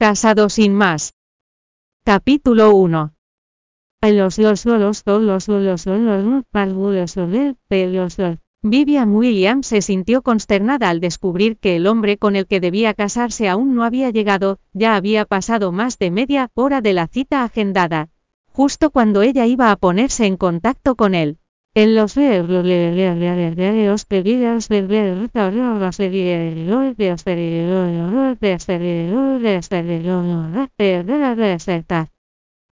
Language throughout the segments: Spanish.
Casado sin más. Capítulo 1. Los los los los los los Vivian Williams se sintió consternada al descubrir que el hombre con el que debía casarse aún no había llegado, ya había pasado más de media hora de la cita agendada. Justo cuando ella iba a ponerse en contacto con él.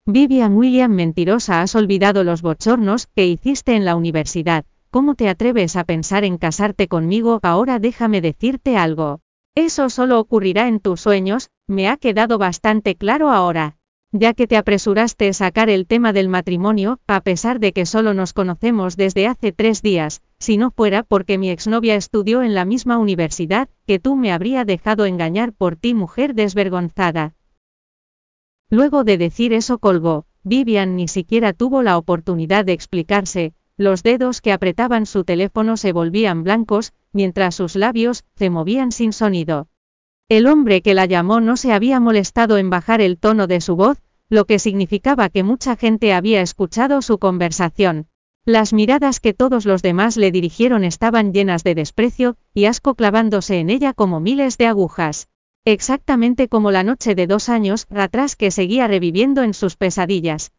Vivian William mentirosa has olvidado los bochornos que hiciste en la universidad. ¿Cómo te atreves a pensar en casarte conmigo? Ahora déjame decirte algo. Eso solo ocurrirá en tus sueños, me ha quedado bastante claro ahora. Ya que te apresuraste a sacar el tema del matrimonio, a pesar de que solo nos conocemos desde hace tres días, si no fuera porque mi exnovia estudió en la misma universidad, que tú me habría dejado engañar por ti mujer desvergonzada. Luego de decir eso colgó, Vivian ni siquiera tuvo la oportunidad de explicarse, los dedos que apretaban su teléfono se volvían blancos, mientras sus labios se movían sin sonido. El hombre que la llamó no se había molestado en bajar el tono de su voz, lo que significaba que mucha gente había escuchado su conversación. Las miradas que todos los demás le dirigieron estaban llenas de desprecio y asco clavándose en ella como miles de agujas. Exactamente como la noche de dos años atrás que seguía reviviendo en sus pesadillas.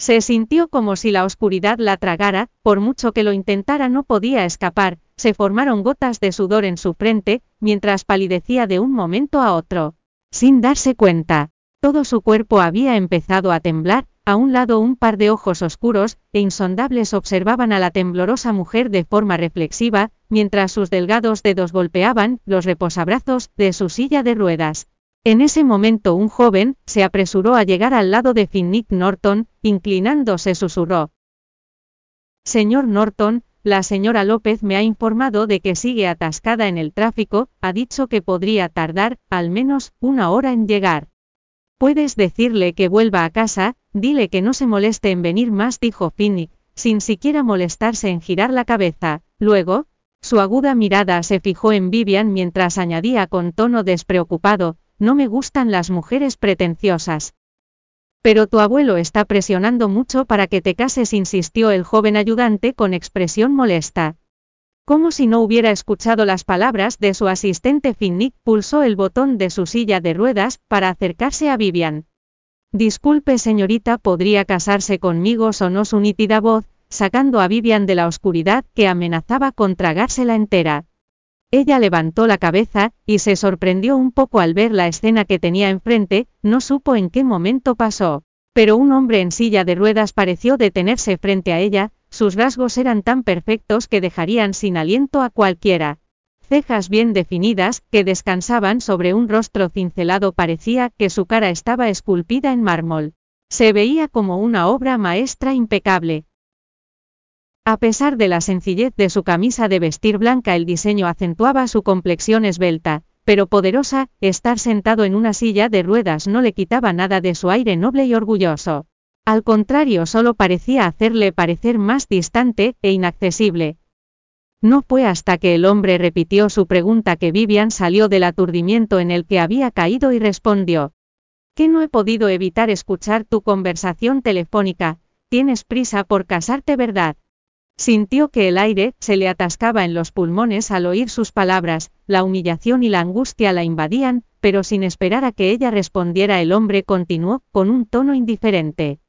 Se sintió como si la oscuridad la tragara, por mucho que lo intentara no podía escapar, se formaron gotas de sudor en su frente, mientras palidecía de un momento a otro. Sin darse cuenta, todo su cuerpo había empezado a temblar, a un lado un par de ojos oscuros e insondables observaban a la temblorosa mujer de forma reflexiva, mientras sus delgados dedos golpeaban los reposabrazos de su silla de ruedas. En ese momento un joven se apresuró a llegar al lado de Finnick Norton, inclinándose susurró. Señor Norton, la señora López me ha informado de que sigue atascada en el tráfico, ha dicho que podría tardar, al menos, una hora en llegar. Puedes decirle que vuelva a casa, dile que no se moleste en venir más, dijo Finnick, sin siquiera molestarse en girar la cabeza. Luego, su aguda mirada se fijó en Vivian mientras añadía con tono despreocupado, no me gustan las mujeres pretenciosas. Pero tu abuelo está presionando mucho para que te cases, insistió el joven ayudante con expresión molesta. Como si no hubiera escuchado las palabras de su asistente Finnick, pulsó el botón de su silla de ruedas para acercarse a Vivian. Disculpe señorita, ¿podría casarse conmigo? sonó su nítida voz, sacando a Vivian de la oscuridad que amenazaba con tragársela entera. Ella levantó la cabeza, y se sorprendió un poco al ver la escena que tenía enfrente, no supo en qué momento pasó. Pero un hombre en silla de ruedas pareció detenerse frente a ella, sus rasgos eran tan perfectos que dejarían sin aliento a cualquiera. Cejas bien definidas, que descansaban sobre un rostro cincelado parecía que su cara estaba esculpida en mármol. Se veía como una obra maestra impecable, a pesar de la sencillez de su camisa de vestir blanca, el diseño acentuaba su complexión esbelta, pero poderosa, estar sentado en una silla de ruedas no le quitaba nada de su aire noble y orgulloso. Al contrario, solo parecía hacerle parecer más distante e inaccesible. No fue hasta que el hombre repitió su pregunta que Vivian salió del aturdimiento en el que había caído y respondió. Que no he podido evitar escuchar tu conversación telefónica, tienes prisa por casarte, ¿verdad? Sintió que el aire se le atascaba en los pulmones al oír sus palabras, la humillación y la angustia la invadían, pero sin esperar a que ella respondiera el hombre continuó, con un tono indiferente.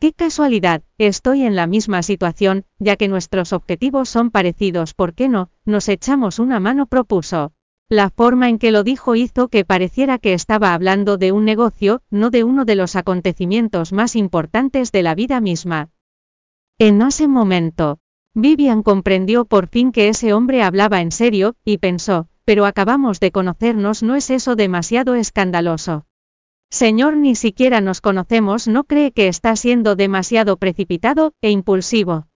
Qué casualidad, estoy en la misma situación, ya que nuestros objetivos son parecidos, ¿por qué no? Nos echamos una mano, propuso. La forma en que lo dijo hizo que pareciera que estaba hablando de un negocio, no de uno de los acontecimientos más importantes de la vida misma. En ese momento, Vivian comprendió por fin que ese hombre hablaba en serio, y pensó, pero acabamos de conocernos, ¿no es eso demasiado escandaloso? Señor, ni siquiera nos conocemos, ¿no cree que está siendo demasiado precipitado e impulsivo?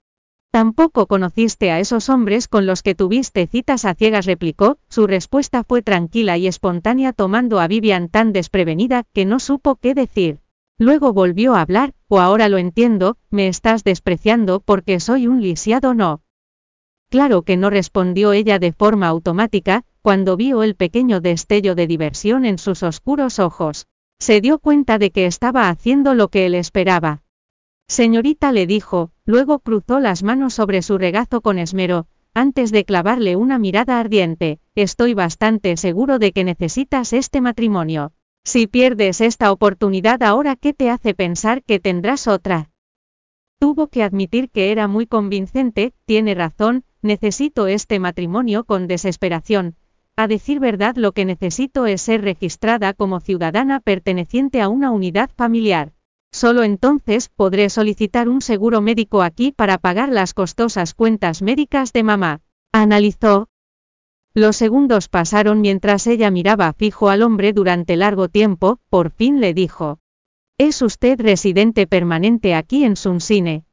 Tampoco conociste a esos hombres con los que tuviste citas a ciegas, replicó, su respuesta fue tranquila y espontánea tomando a Vivian tan desprevenida que no supo qué decir. Luego volvió a hablar, o ahora lo entiendo, me estás despreciando porque soy un lisiado no. Claro que no respondió ella de forma automática, cuando vio el pequeño destello de diversión en sus oscuros ojos. Se dio cuenta de que estaba haciendo lo que él esperaba. Señorita le dijo, luego cruzó las manos sobre su regazo con esmero, antes de clavarle una mirada ardiente, estoy bastante seguro de que necesitas este matrimonio. Si pierdes esta oportunidad ahora, ¿qué te hace pensar que tendrás otra? Tuvo que admitir que era muy convincente, tiene razón, necesito este matrimonio con desesperación. A decir verdad, lo que necesito es ser registrada como ciudadana perteneciente a una unidad familiar. Solo entonces podré solicitar un seguro médico aquí para pagar las costosas cuentas médicas de mamá. Analizó. Los segundos pasaron mientras ella miraba fijo al hombre durante largo tiempo, por fin le dijo. ¿Es usted residente permanente aquí en Sunsine?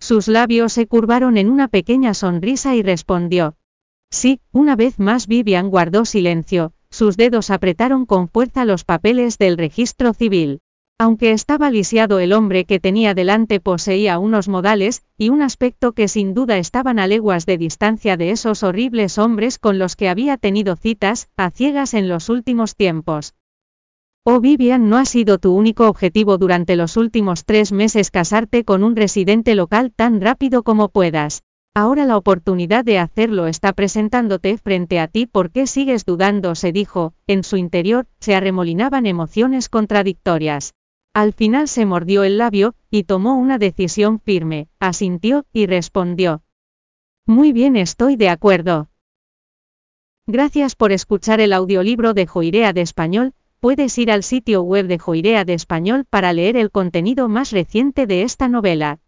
Sus labios se curvaron en una pequeña sonrisa y respondió. Sí, una vez más Vivian guardó silencio, sus dedos apretaron con fuerza los papeles del registro civil. Aunque estaba lisiado el hombre que tenía delante poseía unos modales, y un aspecto que sin duda estaban a leguas de distancia de esos horribles hombres con los que había tenido citas, a ciegas en los últimos tiempos. Oh Vivian, no ha sido tu único objetivo durante los últimos tres meses casarte con un residente local tan rápido como puedas. Ahora la oportunidad de hacerlo está presentándote frente a ti. ¿Por qué sigues dudando? se dijo, en su interior, se arremolinaban emociones contradictorias. Al final se mordió el labio, y tomó una decisión firme, asintió, y respondió. Muy bien, estoy de acuerdo. Gracias por escuchar el audiolibro de Joirea de Español, puedes ir al sitio web de Joirea de Español para leer el contenido más reciente de esta novela.